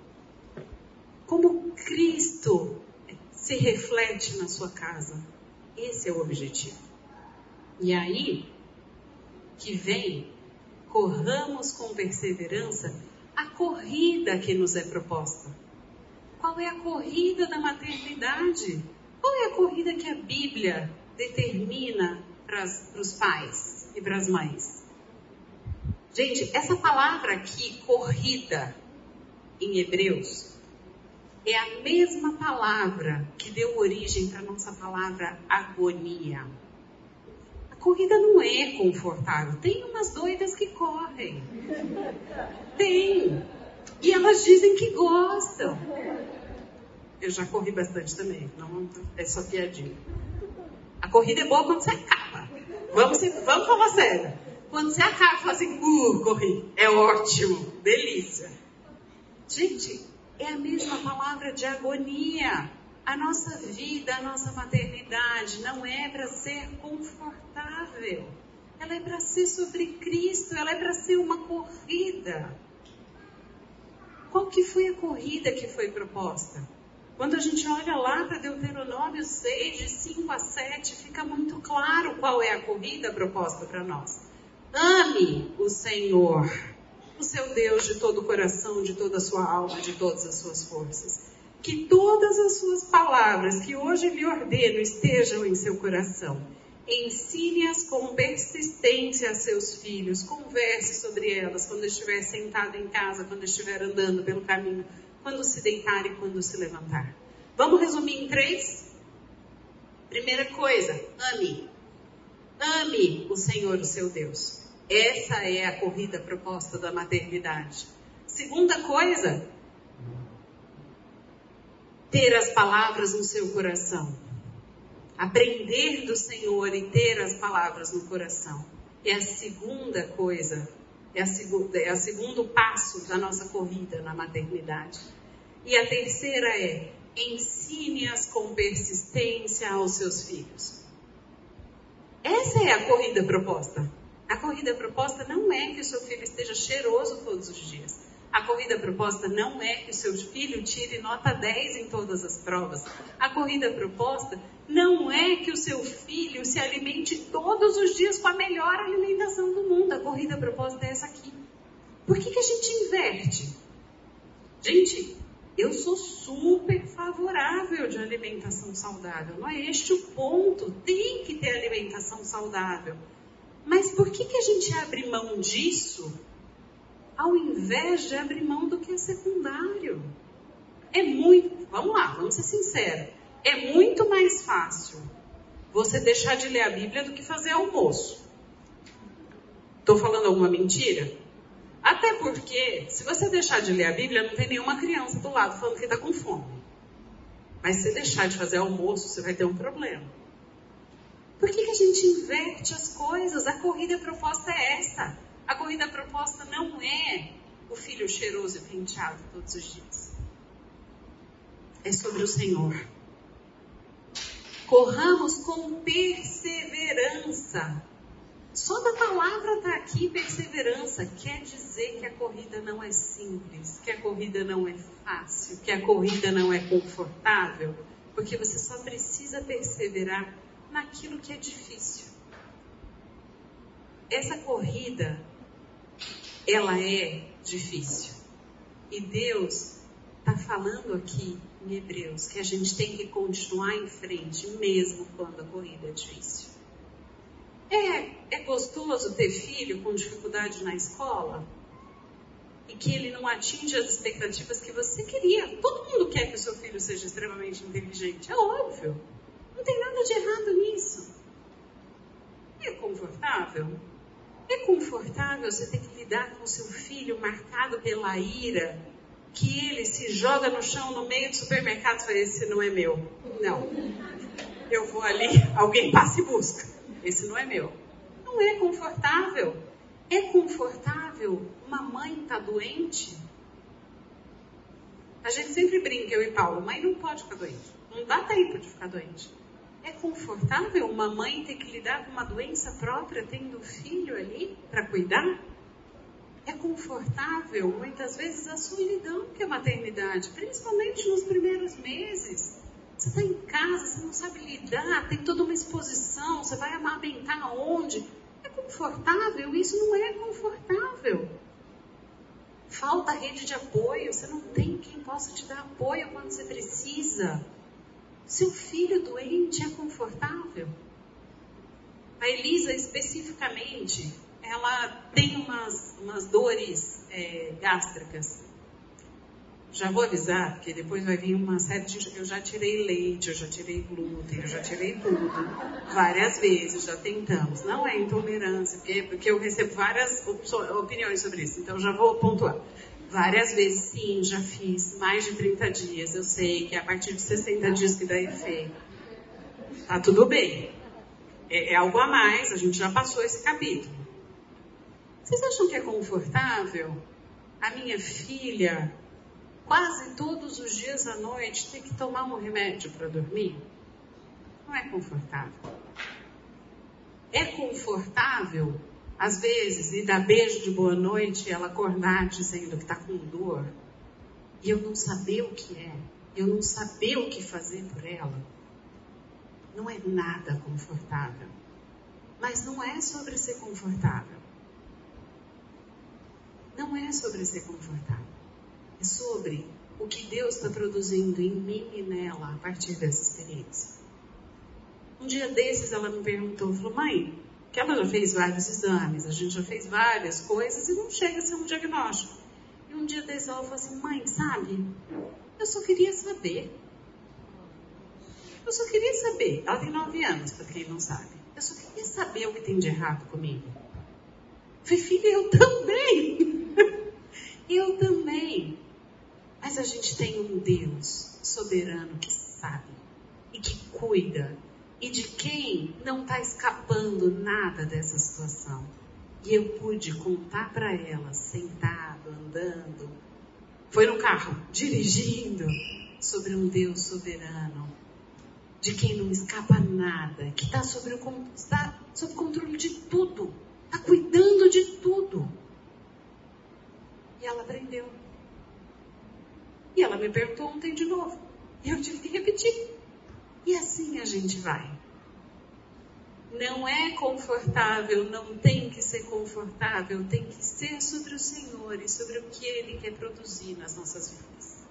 Como Cristo se reflete na sua casa. Esse é o objetivo. E aí que vem, corramos com perseverança a corrida que nos é proposta. Qual é a corrida da maternidade? Qual é a corrida que a Bíblia determina para os pais e para as mães? Gente, essa palavra aqui, corrida, em Hebreus, é a mesma palavra que deu origem para a nossa palavra agonia. Corrida não é confortável. Tem umas doidas que correm. Tem. E elas dizem que gostam. Eu já corri bastante também, não é só piadinha. A corrida é boa quando você acaba. Vamos, vamos falar sério. Quando você acaba, fala assim, uh, corri. É ótimo, delícia. Gente, é a mesma palavra de agonia. A nossa vida, a nossa maternidade não é para ser confortável. Ela é para ser sobre Cristo, ela é para ser uma corrida. Qual que foi a corrida que foi proposta? Quando a gente olha lá para Deuteronômio 6, de 5 a 7, fica muito claro qual é a corrida proposta para nós. Ame o Senhor, o seu Deus, de todo o coração, de toda a sua alma, de todas as suas forças. Que todas as suas palavras que hoje lhe ordeno estejam em seu coração. Ensine-as com persistência a seus filhos. Converse sobre elas quando estiver sentado em casa, quando estiver andando pelo caminho, quando se deitar e quando se levantar. Vamos resumir em três? Primeira coisa, ame. Ame o Senhor, o seu Deus. Essa é a corrida proposta da maternidade. Segunda coisa, ter as palavras no seu coração. Aprender do Senhor e ter as palavras no coração. É a segunda coisa, é, a segunda, é o segundo passo da nossa corrida na maternidade. E a terceira é ensine-as com persistência aos seus filhos. Essa é a corrida proposta. A corrida proposta não é que o seu filho esteja cheiroso todos os dias. A corrida proposta não é que o seu filho tire nota 10 em todas as provas. A corrida proposta não é que o seu filho se alimente todos os dias com a melhor alimentação do mundo. A corrida proposta é essa aqui. Por que, que a gente inverte? Gente, eu sou super favorável de alimentação saudável. Não é este o ponto. Tem que ter alimentação saudável. Mas por que, que a gente abre mão disso ao invés de abrir mão do que é secundário? É muito. Vamos lá, vamos ser sinceros. É muito mais fácil você deixar de ler a Bíblia do que fazer almoço. Estou falando alguma mentira? Até porque, se você deixar de ler a Bíblia, não tem nenhuma criança do lado falando que está com fome. Mas se deixar de fazer almoço, você vai ter um problema. Por que, que a gente inverte as coisas? A corrida proposta é essa. A corrida proposta não é o filho cheiroso e penteado todos os dias. É sobre o Senhor. Corramos com perseverança. Só da palavra está aqui perseverança. Quer dizer que a corrida não é simples, que a corrida não é fácil, que a corrida não é confortável, porque você só precisa perseverar naquilo que é difícil. Essa corrida, ela é difícil. E Deus está falando aqui em Hebreus que a gente tem que continuar em frente, mesmo quando a corrida é difícil. É, é gostoso ter filho com dificuldade na escola? E que ele não atinge as expectativas que você queria. Todo mundo quer que o seu filho seja extremamente inteligente, é óbvio. Não tem nada de errado nisso. É confortável? É confortável você ter que lidar com seu filho marcado pela ira, que ele se joga no chão no meio do supermercado e fala: Esse não é meu. Não. Eu vou ali, alguém passa e busca. Esse não é meu. Não é confortável. É confortável uma mãe estar tá doente? A gente sempre brinca, eu e Paulo, mãe não pode ficar doente. Não dá tempo de ficar doente. É confortável uma mãe ter que lidar com uma doença própria tendo um filho ali para cuidar? É confortável muitas vezes a solidão que é a maternidade, principalmente nos primeiros meses. Você está em casa, você não sabe lidar, tem toda uma exposição, você vai amamentar onde? É confortável? Isso não é confortável. Falta rede de apoio, você não tem quem possa te dar apoio quando você precisa. Seu filho doente é confortável? A Elisa, especificamente, ela tem umas, umas dores é, gástricas. Já vou avisar, porque depois vai vir uma série de. Eu já tirei leite, eu já tirei glúten, eu já tirei tudo. Várias vezes, já tentamos. Não é intolerância, porque, porque eu recebo várias opiniões sobre isso. Então já vou pontuar. Várias vezes, sim, já fiz mais de 30 dias. Eu sei que é a partir de 60 dias que dá efeito. Tá tudo bem. É, é algo a mais, a gente já passou esse capítulo. Vocês acham que é confortável a minha filha quase todos os dias à noite ter que tomar um remédio para dormir? Não é confortável. É confortável, às vezes, e dar beijo de boa noite ela acordar dizendo que está com dor e eu não saber o que é, eu não saber o que fazer por ela? Não é nada confortável. Mas não é sobre ser confortável. Não é sobre ser confortável. É sobre o que Deus está produzindo em mim e nela a partir dessa experiência. Um dia desses ela me perguntou, falou, mãe, que ela já fez vários exames, a gente já fez várias coisas e não chega a ser um diagnóstico. E um dia desses ela falou assim, mãe, sabe, eu só queria saber. Eu só queria saber. Ela tem nove anos, para quem não sabe. Eu só queria saber o que tem de errado comigo. falei, filha, eu também. eu também. Mas a gente tem um Deus soberano que sabe e que cuida e de quem não está escapando nada dessa situação. E eu pude contar para ela, sentado, andando, foi no carro, dirigindo, sobre um Deus soberano, de quem não escapa nada, que está sobre, o, está sob controle de tudo, está cuidando de tudo. E ela aprendeu. E ela me perguntou ontem de novo. E eu tive que repetir. E assim a gente vai. Não é confortável, não tem que ser confortável, tem que ser sobre o Senhor e sobre o que Ele quer produzir nas nossas vidas.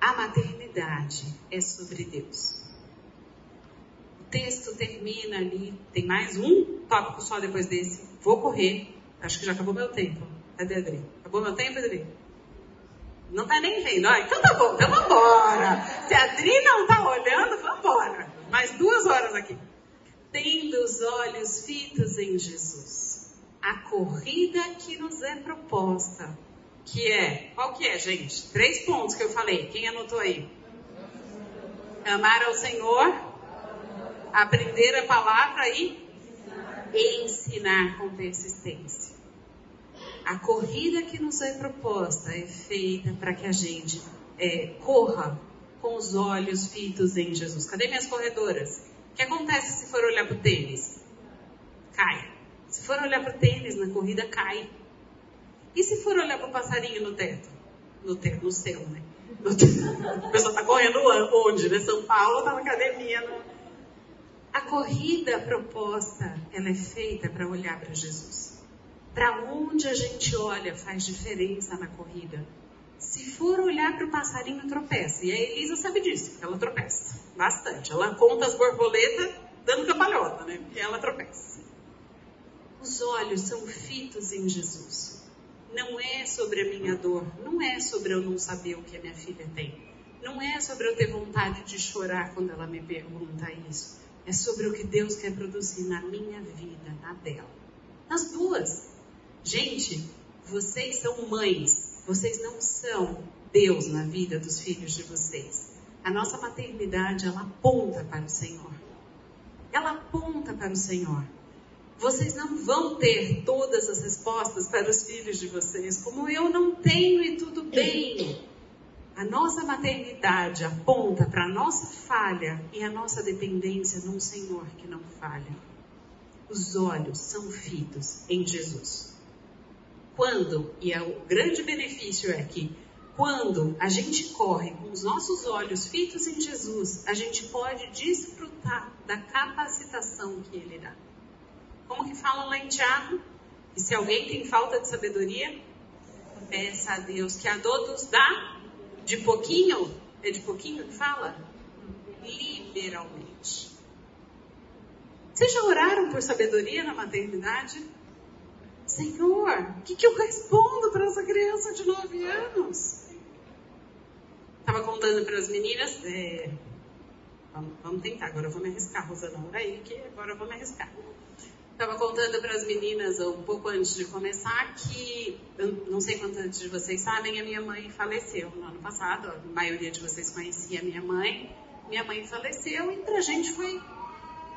A maternidade é sobre Deus. O texto termina ali, tem mais um tópico só depois desse. Vou correr, acho que já acabou meu tempo. Cadê, Adri? Acabou meu tempo, Adri? Não tá nem vendo. Ah, então tá bom, então vambora. Se a Adri não tá olhando, vambora. Mais duas horas aqui. Tendo os olhos fitos em Jesus. A corrida que nos é proposta. Que é, qual que é, gente? Três pontos que eu falei. Quem anotou aí? Amar ao Senhor, aprender a palavra e ensinar com persistência. A corrida que nos é proposta é feita para que a gente é, corra com os olhos fitos em Jesus. Cadê minhas corredoras? O que acontece se for olhar para o tênis? Cai. Se for olhar para o tênis na corrida, cai. E se for olhar para o passarinho no teto? No teto, no céu, né? No teto. A pessoa está correndo onde? Né? São Paulo está na academia. No... A corrida proposta, ela é feita para olhar para Jesus. Para onde a gente olha faz diferença na corrida. Se for olhar para o passarinho, tropeça. E a Elisa sabe disso, ela tropeça bastante. Ela conta as borboletas dando cambalhota, né? Porque ela tropeça. Os olhos são fitos em Jesus. Não é sobre a minha dor, não é sobre eu não saber o que a minha filha tem. Não é sobre eu ter vontade de chorar quando ela me pergunta isso. É sobre o que Deus quer produzir na minha vida, na dela. Nas duas. Gente, vocês são mães, vocês não são Deus na vida dos filhos de vocês. A nossa maternidade, ela aponta para o Senhor. Ela aponta para o Senhor. Vocês não vão ter todas as respostas para os filhos de vocês, como eu não tenho e tudo bem. A nossa maternidade aponta para a nossa falha e a nossa dependência num Senhor que não falha. Os olhos são fitos em Jesus. Quando, e é o grande benefício é que quando a gente corre com os nossos olhos fitos em Jesus, a gente pode desfrutar da capacitação que Ele dá. Como que fala lá em Tiago? Que se alguém tem falta de sabedoria, peça a Deus que a todos dá de pouquinho. É de pouquinho que fala? Liberalmente. Vocês já oraram por sabedoria na maternidade? Senhor, o que, que eu respondo para essa criança de 9 anos? Estava contando para as meninas. É, vamos, vamos, tentar, agora eu vou me arriscar, Rosana, aí que agora eu vou me arriscar. Estava contando para as meninas um pouco antes de começar que, não sei quantos de vocês sabem, a minha mãe faleceu no ano passado. A maioria de vocês conhecia a minha mãe. Minha mãe faleceu e para a gente foi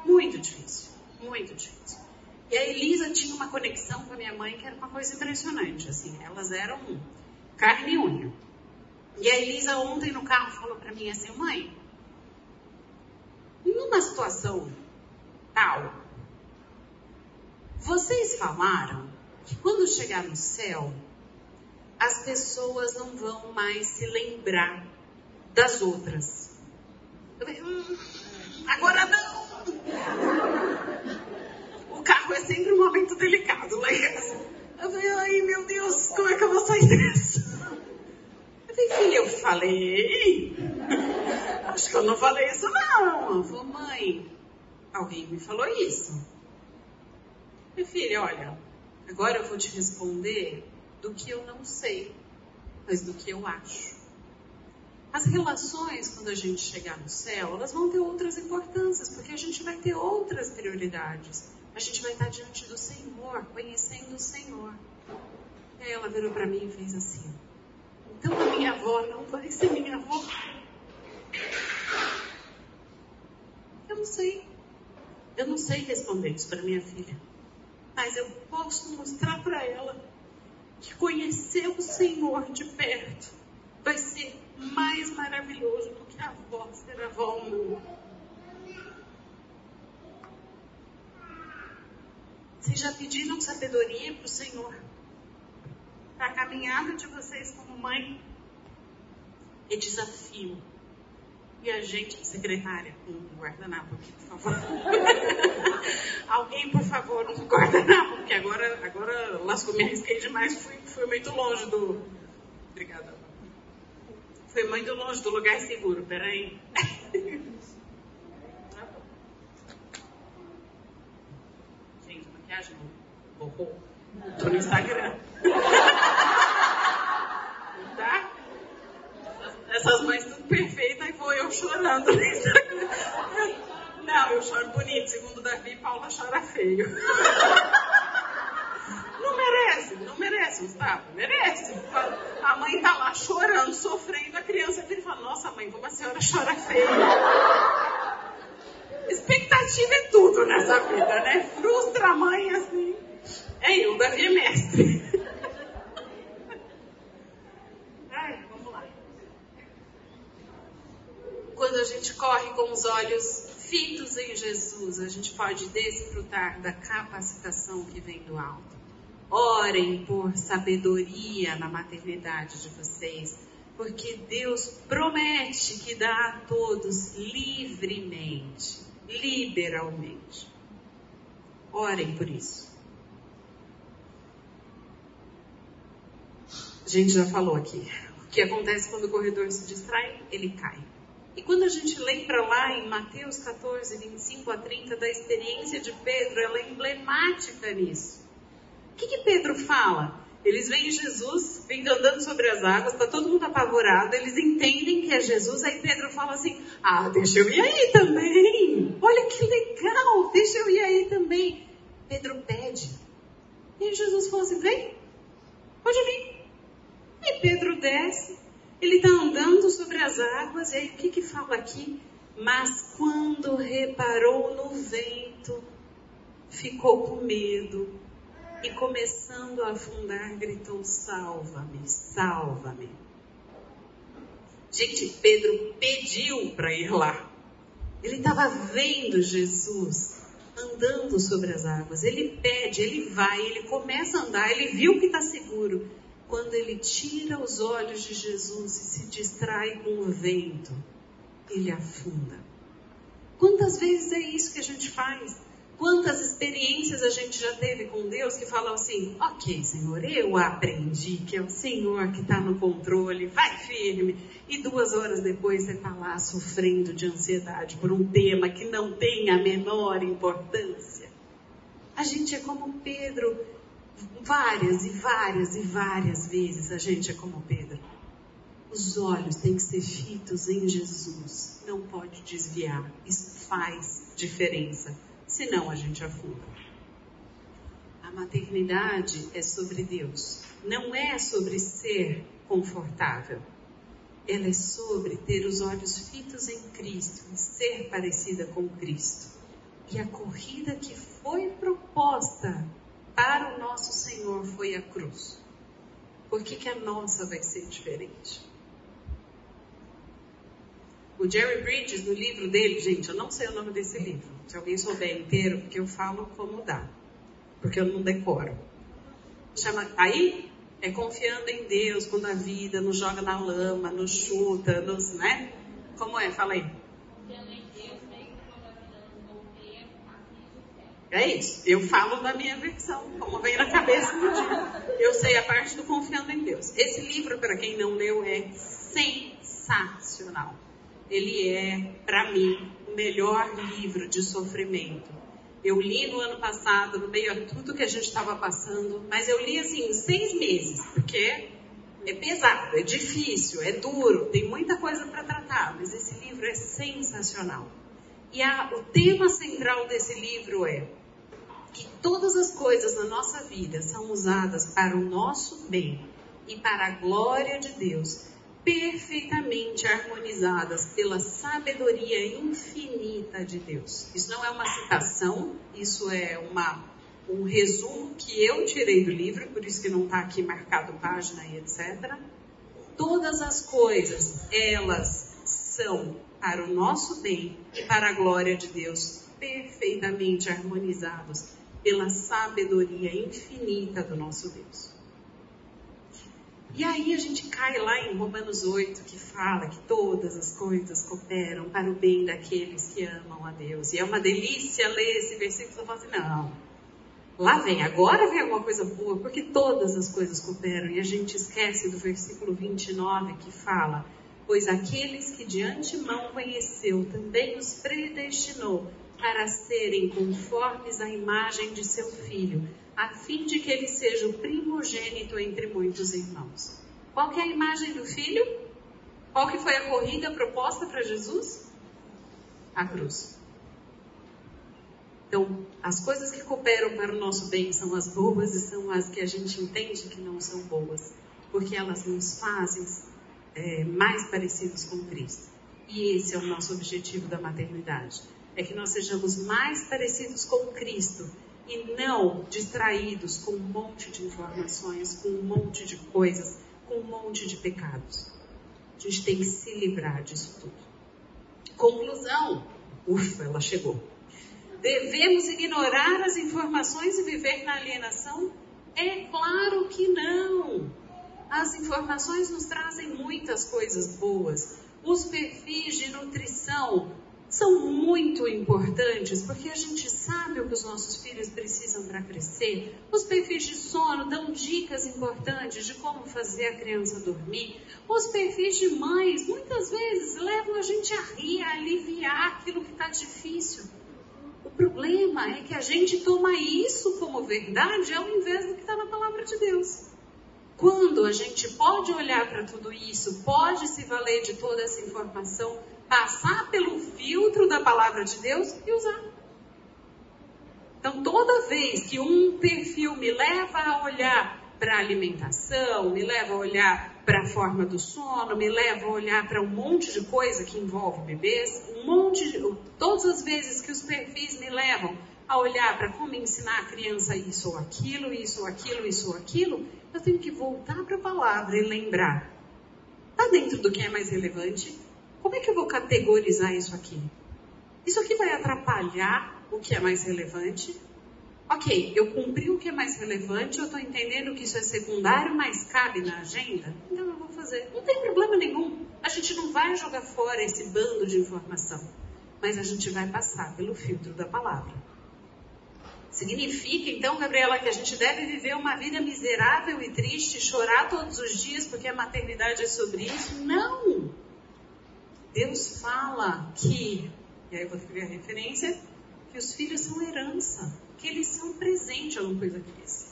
muito difícil, muito difícil. E a Elisa tinha uma conexão com a minha mãe que era uma coisa impressionante. Assim, elas eram carne e unha. E a Elisa ontem no carro falou para mim assim, mãe, numa situação tal, vocês falaram que quando chegar no céu, as pessoas não vão mais se lembrar das outras. Eu falei, hum, agora não! Carro é sempre um momento delicado em casa. Eu falei, ai meu Deus, como é que eu vou sair dessa? Eu falei, filha, eu falei. Acho que eu não falei isso não. Falei, mãe, alguém me falou isso. Minha filha, olha, agora eu vou te responder do que eu não sei, mas do que eu acho. As relações, quando a gente chegar no céu, elas vão ter outras importâncias, porque a gente vai ter outras prioridades. A gente vai estar diante do Senhor, conhecendo o Senhor. E aí ela virou para mim e fez assim: Então a minha avó não vai ser minha avó? Eu não sei. Eu não sei responder isso para minha filha mas eu posso mostrar para ela que conhecer o Senhor de perto vai ser mais maravilhoso do que a avó ser avó ao Vocês já pediram sabedoria para o Senhor? Para a caminhada de vocês como mãe? E desafio e a gente, secretária, um guardanapo aqui, por favor. Alguém, por favor, um guardanapo, porque agora, agora lascou, me arrisquei demais, fui, fui muito longe do. Obrigada. Fui muito longe do lugar seguro, peraí. Gente, maquiagem borrou. Tô no Instagram. tá? Essas mães tudo perfeitas e vou eu chorando. Não, eu choro bonito. Segundo Davi, Paula chora feio. Não merece, não merece, Gustavo, merece. A mãe tá lá chorando, sofrendo, a criança vira e fala, nossa mãe, como a senhora chora feio. Expectativa é tudo nessa vida, né? Frustra a mãe assim. É eu, Davi é mestre. quando a gente corre com os olhos fitos em Jesus, a gente pode desfrutar da capacitação que vem do alto. Orem por sabedoria na maternidade de vocês, porque Deus promete que dá a todos livremente, liberalmente. Orem por isso. A gente já falou aqui. O que acontece quando o corredor se distrai? Ele cai. E quando a gente lembra lá em Mateus 14, 25 a 30, da experiência de Pedro, ela é emblemática nisso. O que, que Pedro fala? Eles veem Jesus vindo andando sobre as águas, está todo mundo apavorado, eles entendem que é Jesus, aí Pedro fala assim: Ah, deixa eu ir aí também. Olha que legal, deixa eu ir aí também. Pedro pede. E Jesus fala assim: Vem, pode vir. E Pedro desce, ele está andando sobre as águas, e aí o que, que fala aqui? Mas quando reparou no vento, ficou com medo e começando a afundar, gritou: Salva-me, salva-me. Gente, Pedro pediu para ir lá. Ele estava vendo Jesus andando sobre as águas. Ele pede, ele vai, ele começa a andar, ele viu que está seguro quando ele tira os olhos de Jesus e se distrai com o vento, ele afunda. Quantas vezes é isso que a gente faz? Quantas experiências a gente já teve com Deus que falam assim: Ok, Senhor, eu aprendi que é o Senhor que está no controle, vai firme. E duas horas depois você está lá sofrendo de ansiedade por um tema que não tem a menor importância. A gente é como Pedro, várias e várias e várias vezes a gente é como Pedro. Os olhos têm que ser fitos em Jesus, não pode desviar. Isso faz diferença, senão a gente afunda. A maternidade é sobre Deus, não é sobre ser confortável. Ela é sobre ter os olhos fitos em Cristo e ser parecida com Cristo. E a corrida que foi proposta para o nosso Senhor foi a cruz. Por que, que a nossa vai ser diferente? O Jerry Bridges, no livro dele, gente, eu não sei o nome desse livro. Se alguém souber inteiro, porque eu falo como dá. Porque eu não decoro. Chama, aí é confiando em Deus quando a vida nos joga na lama, nos chuta, nos, né? Como é? Fala aí. É isso. Eu falo da minha versão, como vem na cabeça do dia. Eu sei a parte do confiando em Deus. Esse livro, para quem não leu, é sensacional. Ele é, para mim, melhor livro de sofrimento. Eu li no ano passado, no meio a tudo que a gente estava passando, mas eu li assim, seis meses, porque é pesado, é difícil, é duro, tem muita coisa para tratar, mas esse livro é sensacional. E a, o tema central desse livro é que todas as coisas na nossa vida são usadas para o nosso bem e para a glória de Deus, perfeitamente harmonizadas pela sabedoria infinita de Deus. Isso não é uma citação, isso é uma, um resumo que eu tirei do livro, por isso que não está aqui marcado página e etc. Todas as coisas, elas são para o nosso bem e para a glória de Deus, perfeitamente harmonizados pela sabedoria infinita do nosso Deus. E aí a gente cai lá em Romanos 8, que fala que todas as coisas cooperam para o bem daqueles que amam a Deus. E é uma delícia ler esse versículo e falar assim, não, lá vem, agora vem alguma coisa boa, porque todas as coisas cooperam. E a gente esquece do versículo 29 que fala, pois aqueles que de antemão conheceu também os predestinou para serem conformes à imagem de seu filho, a fim de que ele seja o primogênito entre muitos irmãos. Qual que é a imagem do filho? Qual que foi a corrida proposta para Jesus? A cruz. Então, as coisas que cooperam para o nosso bem são as boas e são as que a gente entende que não são boas, porque elas nos fazem é, mais parecidos com Cristo. E esse é o nosso objetivo da maternidade é que nós sejamos mais parecidos com Cristo e não distraídos com um monte de informações, com um monte de coisas, com um monte de pecados. A gente tem que se livrar disso tudo. Conclusão: ufa, ela chegou. Devemos ignorar as informações e viver na alienação? É claro que não. As informações nos trazem muitas coisas boas. Os perfis de nutrição são muito importantes porque a gente sabe o que os nossos filhos precisam para crescer. Os perfis de sono dão dicas importantes de como fazer a criança dormir. Os perfis de mães muitas vezes levam a gente a rir, a aliviar aquilo que está difícil. O problema é que a gente toma isso como verdade ao invés do que está na palavra de Deus. Quando a gente pode olhar para tudo isso, pode se valer de toda essa informação, passar pelo filtro da palavra de Deus e usar. Então, toda vez que um perfil me leva a olhar para a alimentação, me leva a olhar para a forma do sono, me leva a olhar para um monte de coisa que envolve bebês, um monte de, todas as vezes que os perfis me levam a olhar para como ensinar a criança isso ou aquilo, isso ou aquilo, isso ou aquilo, eu tenho que voltar para a palavra e lembrar. Está dentro do que é mais relevante? Como é que eu vou categorizar isso aqui? Isso aqui vai atrapalhar o que é mais relevante? Ok, eu cumpri o que é mais relevante, eu estou entendendo que isso é secundário, mas cabe na agenda? Então eu vou fazer. Não tem problema nenhum. A gente não vai jogar fora esse bando de informação, mas a gente vai passar pelo filtro da palavra. Significa, então, Gabriela, que a gente deve viver uma vida miserável e triste, chorar todos os dias porque a maternidade é sobre isso? Não! Deus fala que, e aí eu vou escrever a referência, que os filhos são herança, que eles são presente, não pus aqui isso.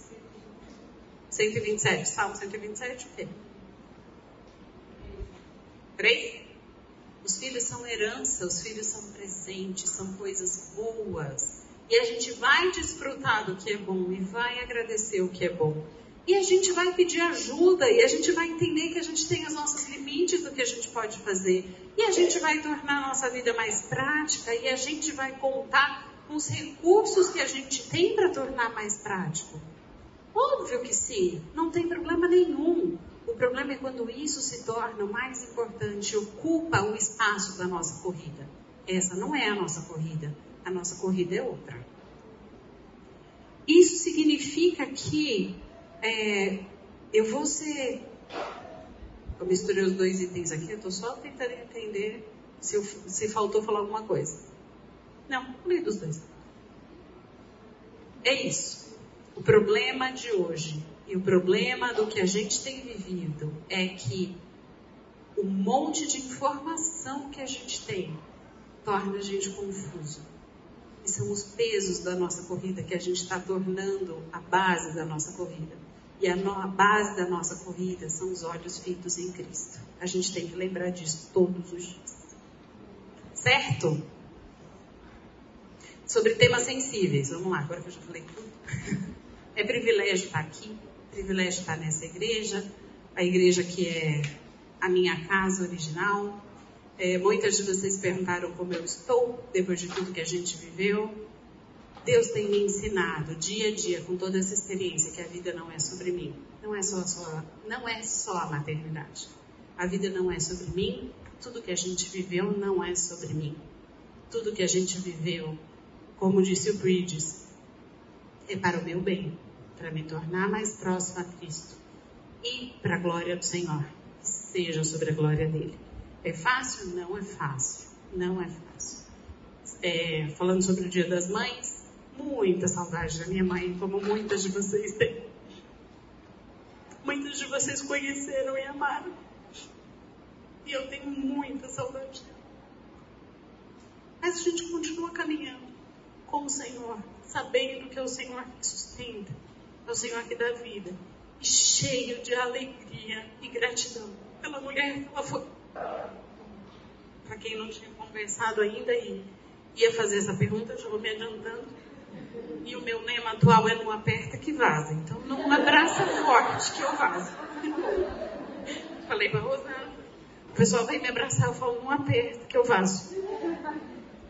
127, Salmo 127, o quê? Três? Os filhos são herança, os filhos são presentes, são coisas boas. E a gente vai desfrutar do que é bom e vai agradecer o que é bom. E a gente vai pedir ajuda e a gente vai entender que a gente tem os nossos limites do que a gente pode fazer. E a gente vai tornar a nossa vida mais prática e a gente vai contar com os recursos que a gente tem para tornar mais prático. Óbvio que sim, não tem problema nenhum. O problema é quando isso se torna mais importante, ocupa o espaço da nossa corrida. Essa não é a nossa corrida, a nossa corrida é outra. Isso significa que é, eu vou ser. Eu misturei os dois itens aqui, eu estou só tentando entender se, eu, se faltou falar alguma coisa. Não, falei dos dois. É isso. O problema de hoje e o problema do que a gente tem vivido é que o monte de informação que a gente tem torna a gente confuso. E são os pesos da nossa corrida que a gente está tornando a base da nossa corrida. E a, no, a base da nossa corrida são os olhos fitos em Cristo. A gente tem que lembrar disso todos os dias. Certo? Sobre temas sensíveis. Vamos lá, agora que eu já falei tudo. É privilégio estar aqui, privilégio estar nessa igreja, a igreja que é a minha casa original. É, muitas de vocês perguntaram como eu estou depois de tudo que a gente viveu. Deus tem me ensinado dia a dia com toda essa experiência que a vida não é sobre mim. Não é só, não é só a maternidade. A vida não é sobre mim. Tudo que a gente viveu não é sobre mim. Tudo que a gente viveu, como disse o Bridges, é para o meu bem, para me tornar mais próximo a Cristo e para a glória do Senhor, seja sobre a glória dele. É fácil? Não é fácil. Não é fácil. É, falando sobre o Dia das Mães, muita saudade da minha mãe, como muitas de vocês têm. Muitos de vocês conheceram e amaram. E eu tenho muita saudade dela. Mas a gente continua caminhando com o Senhor, sabendo que é o Senhor que sustenta, é o Senhor que dá vida, e cheio de alegria e gratidão pela mulher que ela foi. Para quem não tinha conversado ainda e ia fazer essa pergunta, eu já vou me adiantando. E o meu lema atual é não aperta que vaza. Então não abraça forte que eu vazo. Falei para Rosana. O pessoal vem me abraçar, eu falo, não aperta que eu vazo.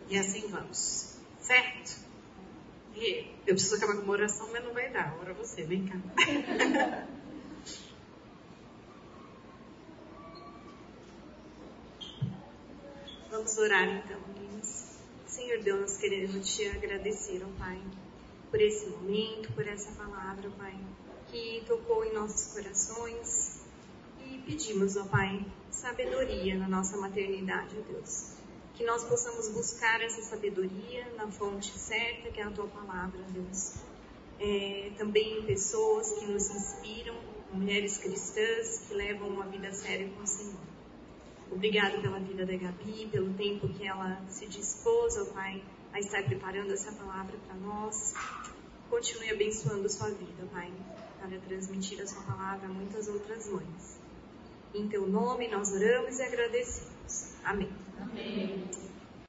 E assim vamos. Certo? E eu preciso acabar com uma oração, mas não vai dar. Ora você, vem cá. Vamos orar então, meninas. Senhor Deus, nós queremos te agradecer, ó Pai, por esse momento, por essa palavra, ó Pai, que tocou em nossos corações. E pedimos, ó Pai, sabedoria na nossa maternidade, ó Deus que nós possamos buscar essa sabedoria na fonte certa, que é a tua palavra, Deus. É, também pessoas que nos inspiram, mulheres cristãs que levam uma vida séria com o Senhor. Obrigado pela vida da Gabi, pelo tempo que ela se dispôs, ó Pai, a estar preparando essa palavra para nós. Continue abençoando sua vida, Pai, para transmitir a sua palavra a muitas outras mães. Em teu nome nós oramos e agradecemos. Amém. Amém.